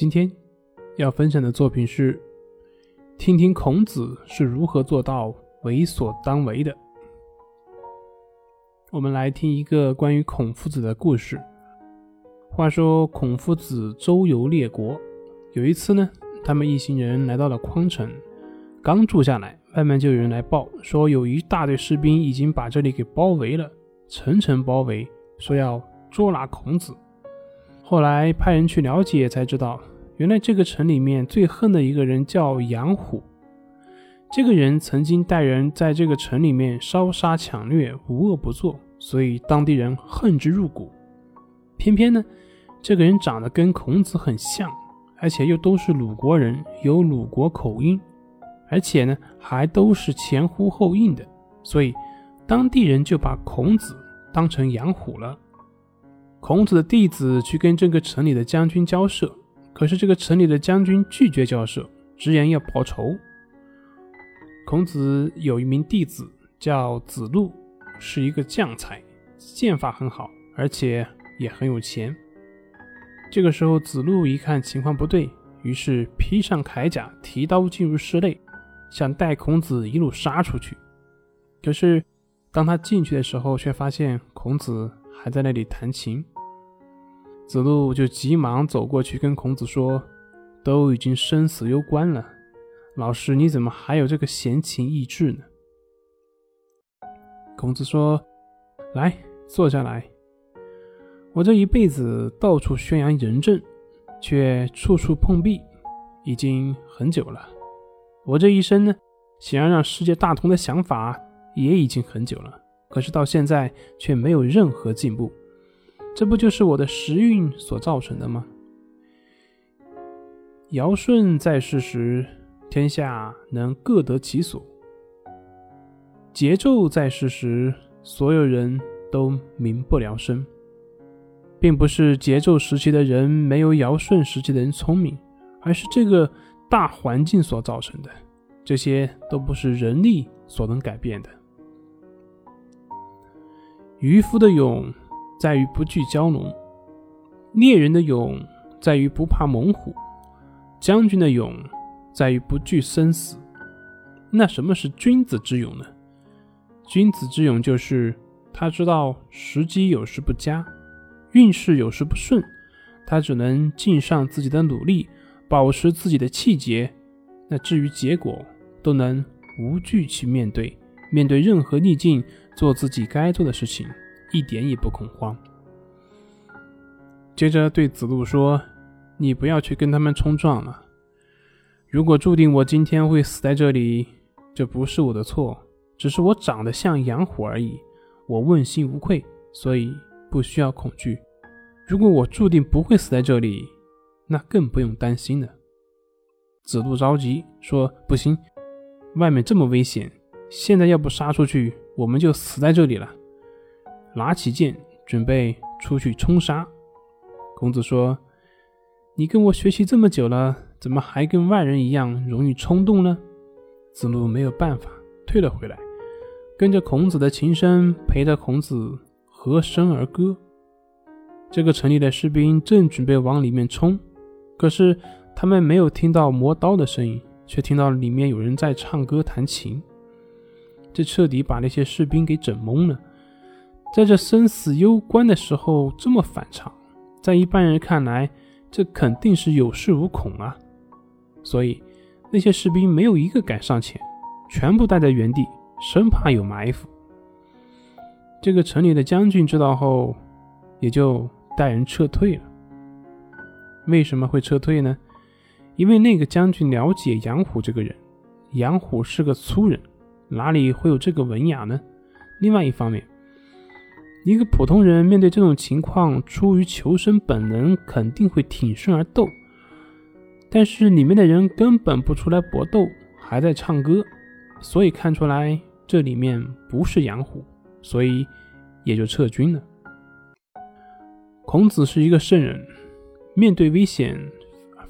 今天要分享的作品是，听听孔子是如何做到为所当为的。我们来听一个关于孔夫子的故事。话说孔夫子周游列国，有一次呢，他们一行人来到了匡城，刚住下来，外面就有人来报说，有一大队士兵已经把这里给包围了，层层包围，说要捉拿孔子。后来派人去了解，才知道原来这个城里面最恨的一个人叫杨虎。这个人曾经带人在这个城里面烧杀抢掠，无恶不作，所以当地人恨之入骨。偏偏呢，这个人长得跟孔子很像，而且又都是鲁国人，有鲁国口音，而且呢还都是前呼后应的，所以当地人就把孔子当成杨虎了。孔子的弟子去跟这个城里的将军交涉，可是这个城里的将军拒绝交涉，直言要报仇。孔子有一名弟子叫子路，是一个将才，剑法很好，而且也很有钱。这个时候，子路一看情况不对，于是披上铠甲，提刀进入室内，想带孔子一路杀出去。可是当他进去的时候，却发现孔子。还在那里弹琴，子路就急忙走过去跟孔子说：“都已经生死攸关了，老师你怎么还有这个闲情逸致呢？”孔子说：“来，坐下来。我这一辈子到处宣扬仁政，却处处碰壁，已经很久了。我这一生呢，想要让世界大同的想法，也已经很久了。”可是到现在却没有任何进步，这不就是我的时运所造成的吗？尧舜在世时，天下能各得其所；桀纣在世时，所有人都民不聊生。并不是桀纣时期的人没有尧舜时期的人聪明，而是这个大环境所造成的。这些都不是人力所能改变的。渔夫的勇在于不惧蛟龙，猎人的勇在于不怕猛虎，将军的勇在于不惧生死。那什么是君子之勇呢？君子之勇就是他知道时机有时不佳，运势有时不顺，他只能尽上自己的努力，保持自己的气节。那至于结果，都能无惧去面对。面对任何逆境，做自己该做的事情，一点也不恐慌。接着对子路说：“你不要去跟他们冲撞了。如果注定我今天会死在这里，这不是我的错，只是我长得像养虎而已。我问心无愧，所以不需要恐惧。如果我注定不会死在这里，那更不用担心了。”子路着急说：“不行，外面这么危险。”现在要不杀出去，我们就死在这里了。拿起剑，准备出去冲杀。孔子说：“你跟我学习这么久了，怎么还跟外人一样容易冲动呢？”子路没有办法，退了回来，跟着孔子的琴声，陪着孔子和声而歌。这个城里的士兵正准备往里面冲，可是他们没有听到磨刀的声音，却听到里面有人在唱歌弹琴。这彻底把那些士兵给整懵了。在这生死攸关的时候这么反常，在一般人看来，这肯定是有恃无恐啊。所以那些士兵没有一个敢上前，全部待在原地，生怕有埋伏。这个城里的将军知道后，也就带人撤退了。为什么会撤退呢？因为那个将军了解杨虎这个人，杨虎是个粗人。哪里会有这个文雅呢？另外一方面，一个普通人面对这种情况，出于求生本能，肯定会挺身而斗。但是里面的人根本不出来搏斗，还在唱歌，所以看出来这里面不是养虎，所以也就撤军了。孔子是一个圣人，面对危险，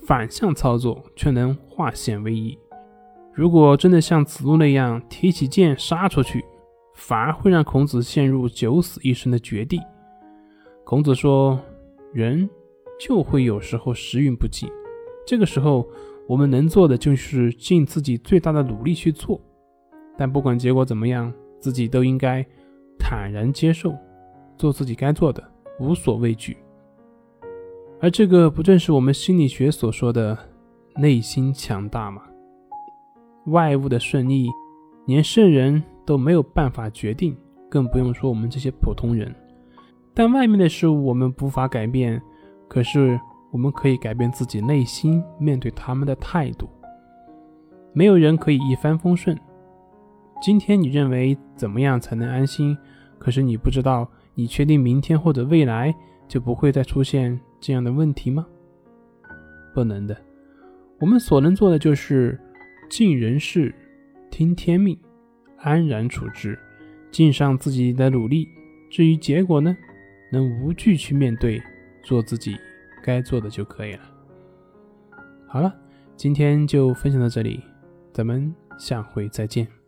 反向操作却能化险为夷。如果真的像子路那样提起剑杀出去，反而会让孔子陷入九死一生的绝地。孔子说：“人就会有时候时运不济，这个时候，我们能做的就是尽自己最大的努力去做。但不管结果怎么样，自己都应该坦然接受，做自己该做的，无所畏惧。而这个不正是我们心理学所说的内心强大吗？外物的顺逆，连圣人都没有办法决定，更不用说我们这些普通人。但外面的事物我们无法改变，可是我们可以改变自己内心面对他们的态度。没有人可以一帆风顺。今天你认为怎么样才能安心？可是你不知道，你确定明天或者未来就不会再出现这样的问题吗？不能的。我们所能做的就是尽人事，听天命，安然处之，尽上自己的努力。至于结果呢？能无惧去面对，做自己该做的就可以了。好了，今天就分享到这里，咱们下回再见。